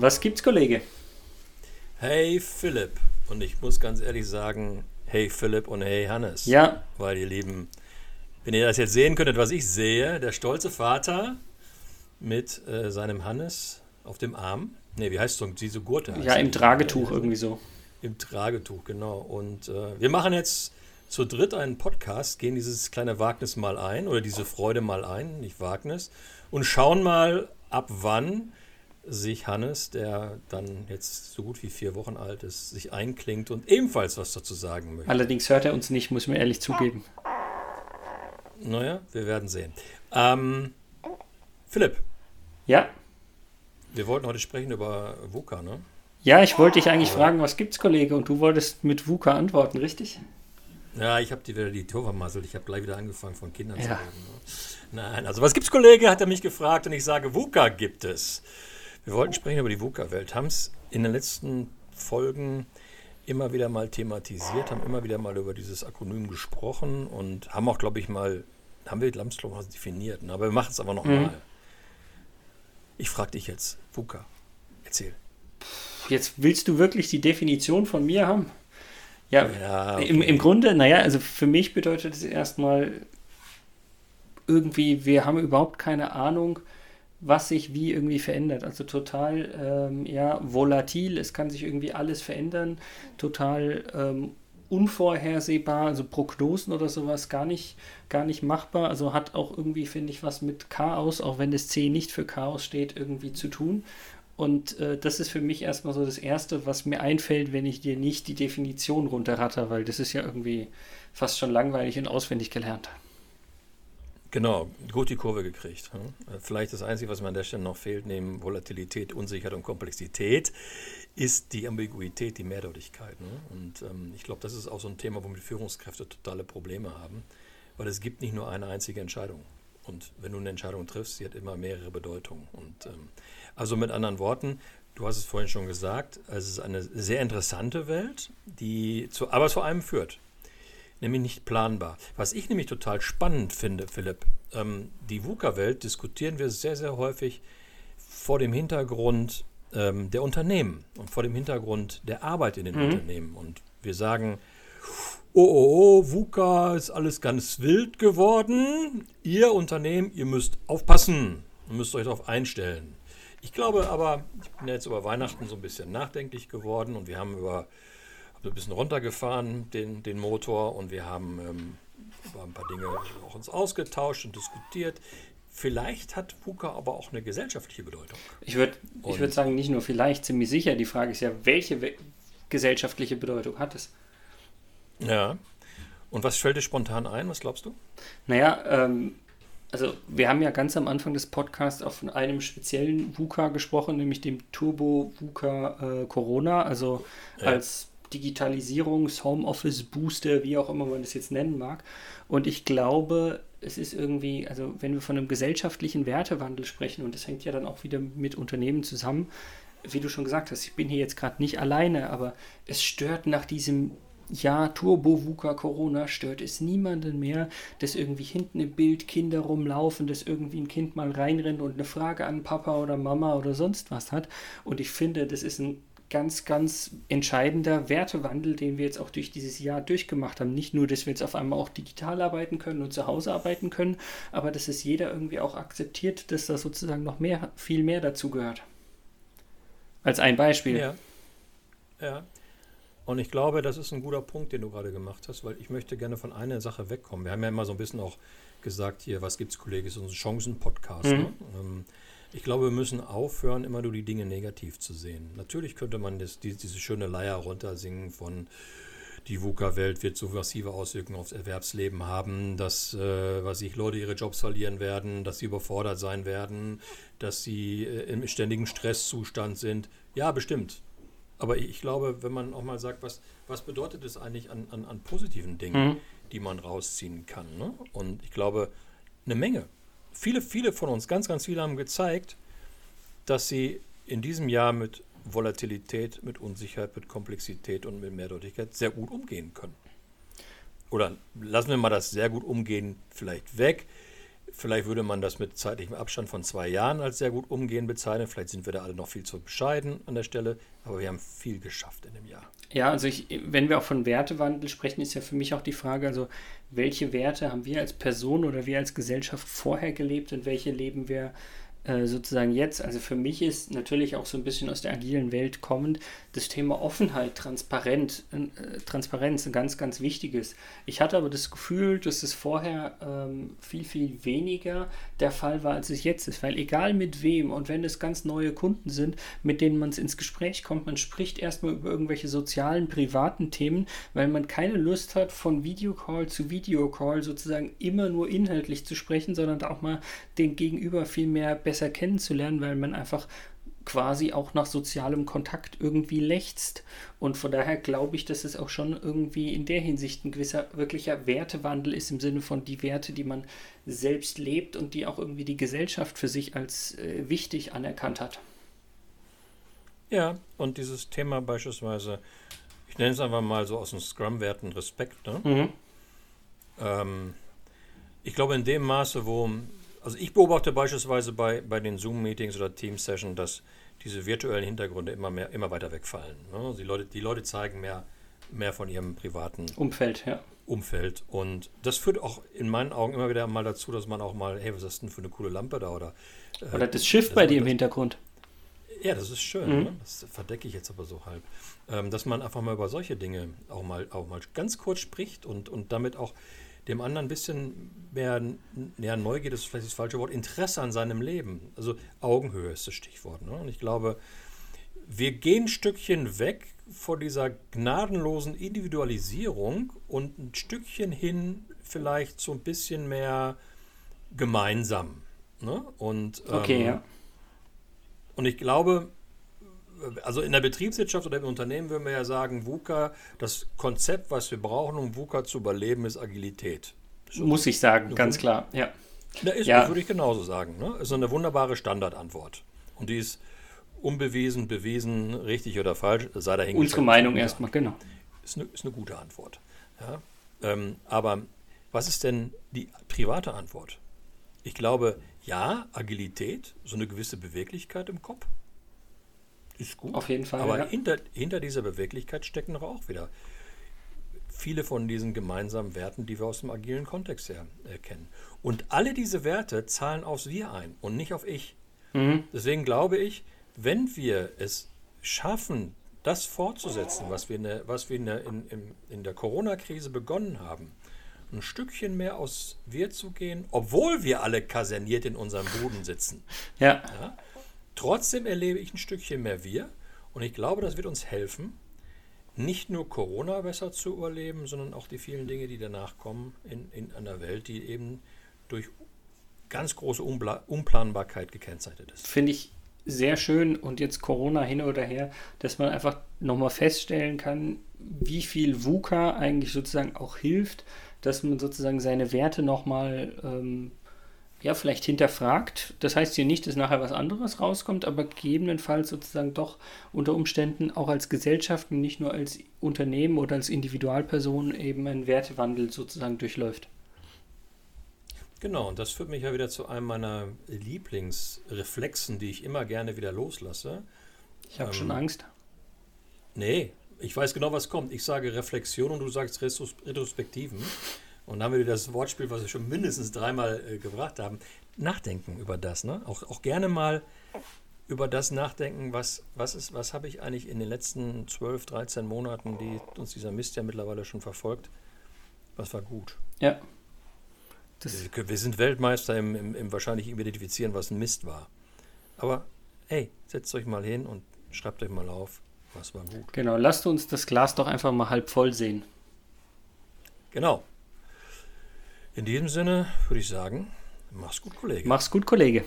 Was gibt's, Kollege? Hey Philipp. Und ich muss ganz ehrlich sagen, hey Philipp und hey Hannes. Ja. Weil ihr Lieben, wenn ihr das jetzt sehen könntet, was ich sehe, der stolze Vater mit äh, seinem Hannes auf dem Arm. Ne, wie heißt so diese Gurte? Ja, im Tragetuch irgendwie so. Im Tragetuch, genau. Und äh, wir machen jetzt zu dritt einen Podcast, gehen dieses kleine Wagnis mal ein oder diese Freude mal ein, nicht Wagnis, und schauen mal, ab wann sich Hannes, der dann jetzt so gut wie vier Wochen alt ist, sich einklingt und ebenfalls was dazu sagen möchte. Allerdings hört er uns nicht, muss man ehrlich zugeben. Naja, wir werden sehen. Ähm, Philipp. Ja. Wir wollten heute sprechen über VUCA, ne? Ja, ich wollte dich eigentlich ja. fragen, was gibt's, Kollege? Und du wolltest mit VUCA antworten, richtig? Ja, ich habe dir wieder die Tour vermasselt. Ich habe gleich wieder angefangen, von Kindern ja. zu reden. Ne? Nein, also was gibt's, Kollege? Hat er mich gefragt und ich sage, VUCA gibt es. Wir wollten sprechen über die VUCA-Welt, haben es in den letzten Folgen immer wieder mal thematisiert, haben immer wieder mal über dieses Akronym gesprochen und haben auch, glaube ich, mal, haben wir Lamslow definiert, ne? aber wir machen es aber nochmal. Mhm. Ich frage dich jetzt, VUCA, erzähl. Jetzt willst du wirklich die Definition von mir haben? Ja, ja okay. im, im Grunde, naja, also für mich bedeutet es erstmal irgendwie, wir haben überhaupt keine Ahnung, was sich wie irgendwie verändert. Also total ähm, ja, volatil, es kann sich irgendwie alles verändern, total ähm, unvorhersehbar, also Prognosen oder sowas gar nicht, gar nicht machbar. Also hat auch irgendwie, finde ich, was mit Chaos, auch wenn das C nicht für Chaos steht, irgendwie zu tun. Und äh, das ist für mich erstmal so das Erste, was mir einfällt, wenn ich dir nicht die Definition runterratter, weil das ist ja irgendwie fast schon langweilig und auswendig gelernt. Genau, gut die Kurve gekriegt. Hm? Vielleicht das Einzige, was mir an der Stelle noch fehlt, neben Volatilität, Unsicherheit und Komplexität, ist die Ambiguität, die Mehrdeutigkeit. Ne? Und ähm, ich glaube, das ist auch so ein Thema, womit Führungskräfte totale Probleme haben, weil es gibt nicht nur eine einzige Entscheidung. Und wenn du eine Entscheidung triffst, sie hat immer mehrere Bedeutungen. Und ähm, also mit anderen Worten, du hast es vorhin schon gesagt, es ist eine sehr interessante Welt, die zu, einem führt nämlich nicht planbar. Was ich nämlich total spannend finde, Philipp, ähm, die VUCA-Welt diskutieren wir sehr, sehr häufig vor dem Hintergrund ähm, der Unternehmen und vor dem Hintergrund der Arbeit in den mhm. Unternehmen. Und wir sagen, oh, oh, oh, VUCA ist alles ganz wild geworden. Ihr Unternehmen, ihr müsst aufpassen und müsst euch darauf einstellen. Ich glaube aber, ich bin ja jetzt über Weihnachten so ein bisschen nachdenklich geworden und wir haben über ein bisschen runtergefahren, den, den Motor, und wir haben ähm, über ein paar Dinge auch uns ausgetauscht und diskutiert. Vielleicht hat VUCA aber auch eine gesellschaftliche Bedeutung. Ich würde würd sagen, nicht nur vielleicht, ziemlich sicher. Die Frage ist ja, welche gesellschaftliche Bedeutung hat es? Ja. Und was fällt dir spontan ein? Was glaubst du? Naja, ähm, also wir haben ja ganz am Anfang des Podcasts auch von einem speziellen VUCA gesprochen, nämlich dem Turbo VUCA äh, Corona, also ja. als Digitalisierungs-, Homeoffice-Booster, wie auch immer man das jetzt nennen mag. Und ich glaube, es ist irgendwie, also wenn wir von einem gesellschaftlichen Wertewandel sprechen, und das hängt ja dann auch wieder mit Unternehmen zusammen, wie du schon gesagt hast, ich bin hier jetzt gerade nicht alleine, aber es stört nach diesem Jahr Turbo VUCA Corona stört es niemanden mehr, dass irgendwie hinten im Bild Kinder rumlaufen, dass irgendwie ein Kind mal reinrennt und eine Frage an Papa oder Mama oder sonst was hat. Und ich finde, das ist ein ganz, ganz entscheidender Wertewandel, den wir jetzt auch durch dieses Jahr durchgemacht haben. Nicht nur, dass wir jetzt auf einmal auch digital arbeiten können und zu Hause arbeiten können, aber dass es jeder irgendwie auch akzeptiert, dass da sozusagen noch mehr, viel mehr dazu gehört. Als ein Beispiel. Ja. Ja. Und ich glaube, das ist ein guter Punkt, den du gerade gemacht hast, weil ich möchte gerne von einer Sache wegkommen. Wir haben ja immer so ein bisschen auch gesagt, hier, was gibt's, Kollege, ist unser Chancen-Podcast. Mhm. Ne? Ähm, ich glaube, wir müssen aufhören, immer nur die Dinge negativ zu sehen. Natürlich könnte man das, die, diese schöne Leier runtersingen von die VUCA-Welt wird so massive Auswirkungen aufs Erwerbsleben haben, dass, äh, was ich, Leute ihre Jobs verlieren werden, dass sie überfordert sein werden, dass sie äh, im ständigen Stresszustand sind. Ja, bestimmt. Aber ich glaube, wenn man auch mal sagt, was, was bedeutet es eigentlich an, an, an positiven Dingen, mhm. die man rausziehen kann? Ne? Und ich glaube, eine Menge viele, viele von uns, ganz, ganz viele haben gezeigt, dass sie in diesem Jahr mit Volatilität, mit Unsicherheit, mit Komplexität und mit Mehrdeutigkeit sehr gut umgehen können. Oder lassen wir mal das sehr gut umgehen vielleicht weg. Vielleicht würde man das mit zeitlichem Abstand von zwei Jahren als sehr gut umgehen bezeichnen. Vielleicht sind wir da alle noch viel zu bescheiden an der Stelle, aber wir haben viel geschafft in dem Jahr. Ja, also ich, wenn wir auch von Wertewandel sprechen, ist ja für mich auch die Frage, also welche Werte haben wir als Person oder wir als Gesellschaft vorher gelebt und welche leben wir äh, sozusagen jetzt, also für mich ist natürlich auch so ein bisschen aus der agilen Welt kommend, das Thema Offenheit, Transparent, äh, Transparenz ein ganz, ganz wichtiges. Ich hatte aber das Gefühl, dass es vorher ähm, viel, viel weniger der Fall war, als es jetzt ist, weil egal mit wem und wenn es ganz neue Kunden sind, mit denen man ins Gespräch kommt, man spricht erstmal über irgendwelche sozialen, privaten Themen, weil man keine Lust hat, von Videocall zu Videocall sozusagen immer nur inhaltlich zu sprechen, sondern auch mal den Gegenüber viel mehr besser kennenzulernen, weil man einfach quasi auch nach sozialem Kontakt irgendwie lechzt. Und von daher glaube ich, dass es auch schon irgendwie in der Hinsicht ein gewisser wirklicher Wertewandel ist im Sinne von die Werte, die man selbst lebt und die auch irgendwie die Gesellschaft für sich als äh, wichtig anerkannt hat. Ja, und dieses Thema beispielsweise, ich nenne es einfach mal so aus den Scrum-Werten Respekt. Ne? Mhm. Ähm, ich glaube, in dem Maße, wo also ich beobachte beispielsweise bei, bei den Zoom-Meetings oder Team-Sessions, dass diese virtuellen Hintergründe immer mehr, immer weiter wegfallen. Ne? Die, Leute, die Leute zeigen mehr, mehr von ihrem privaten Umfeld, ja. Umfeld. Und das führt auch in meinen Augen immer wieder mal dazu, dass man auch mal, hey, was ist das denn für eine coole Lampe da? Oder, äh, oder das Schiff bei dir im Hintergrund. Ja, das ist schön. Mhm. Ne? Das verdecke ich jetzt aber so halb. Ähm, dass man einfach mal über solche Dinge auch mal, auch mal ganz kurz spricht und, und damit auch dem anderen ein bisschen mehr, ja, Neugier ist vielleicht das falsche Wort, Interesse an seinem Leben. Also Augenhöhe ist das Stichwort. Ne? Und ich glaube, wir gehen ein Stückchen weg vor dieser gnadenlosen Individualisierung und ein Stückchen hin vielleicht so ein bisschen mehr gemeinsam. Ne? Und, okay, ähm, ja. Und ich glaube, also in der Betriebswirtschaft oder im Unternehmen würden wir ja sagen, VUCA, das Konzept, was wir brauchen, um VUCA zu überleben, ist Agilität. So Muss ich sagen, ganz klar, ja. Da ist, ja. würde ich genauso sagen. Ne? Ist eine wunderbare Standardantwort. Und die ist unbewiesen, bewiesen, richtig oder falsch, sei dahingestellt. Unsere Meinung erstmal, genau. Ist eine, ist eine gute Antwort. Ja? Ähm, aber was ist denn die private Antwort? Ich glaube, ja, Agilität, so eine gewisse Beweglichkeit im Kopf, ist gut. Auf jeden Fall. Aber ja. hinter, hinter dieser Beweglichkeit stecken doch auch wieder viele von diesen gemeinsamen Werten, die wir aus dem agilen Kontext her erkennen. Und alle diese Werte zahlen aufs Wir ein und nicht auf Ich. Mhm. Deswegen glaube ich, wenn wir es schaffen, das fortzusetzen, was wir in der, was wir in der, in, in, in der Corona-Krise begonnen haben, ein Stückchen mehr aus Wir zu gehen, obwohl wir alle kaserniert in unserem Boden sitzen. Ja. ja Trotzdem erlebe ich ein Stückchen mehr wir und ich glaube, das wird uns helfen, nicht nur Corona besser zu überleben, sondern auch die vielen Dinge, die danach kommen in, in einer Welt, die eben durch ganz große Umpla Unplanbarkeit gekennzeichnet ist. Finde ich sehr schön und jetzt Corona hin oder her, dass man einfach nochmal feststellen kann, wie viel VUCA eigentlich sozusagen auch hilft, dass man sozusagen seine Werte nochmal ähm, ja, vielleicht hinterfragt. Das heißt hier nicht, dass nachher was anderes rauskommt, aber gegebenenfalls sozusagen doch unter Umständen auch als Gesellschaft und nicht nur als Unternehmen oder als Individualperson eben ein Wertewandel sozusagen durchläuft. Genau, und das führt mich ja wieder zu einem meiner Lieblingsreflexen, die ich immer gerne wieder loslasse. Ich habe ähm, schon Angst. Nee, ich weiß genau, was kommt. Ich sage Reflexion und du sagst Retrospektiven. Und dann haben wir das Wortspiel, was wir schon mindestens dreimal äh, gebracht haben. Nachdenken über das. Ne? Auch, auch gerne mal über das nachdenken, was, was, ist, was habe ich eigentlich in den letzten 12, 13 Monaten, die uns dieser Mist ja mittlerweile schon verfolgt, was war gut. Ja. Wir, wir, sind Weltmeister im, im, im wahrscheinlich Identifizieren, was ein Mist war. Aber hey, setzt euch mal hin und schreibt euch mal auf, was war gut. Genau, lasst uns das Glas doch einfach mal halb voll sehen. Genau. In diesem Sinne würde ich sagen, mach's gut, Kollege. Mach's gut, Kollege.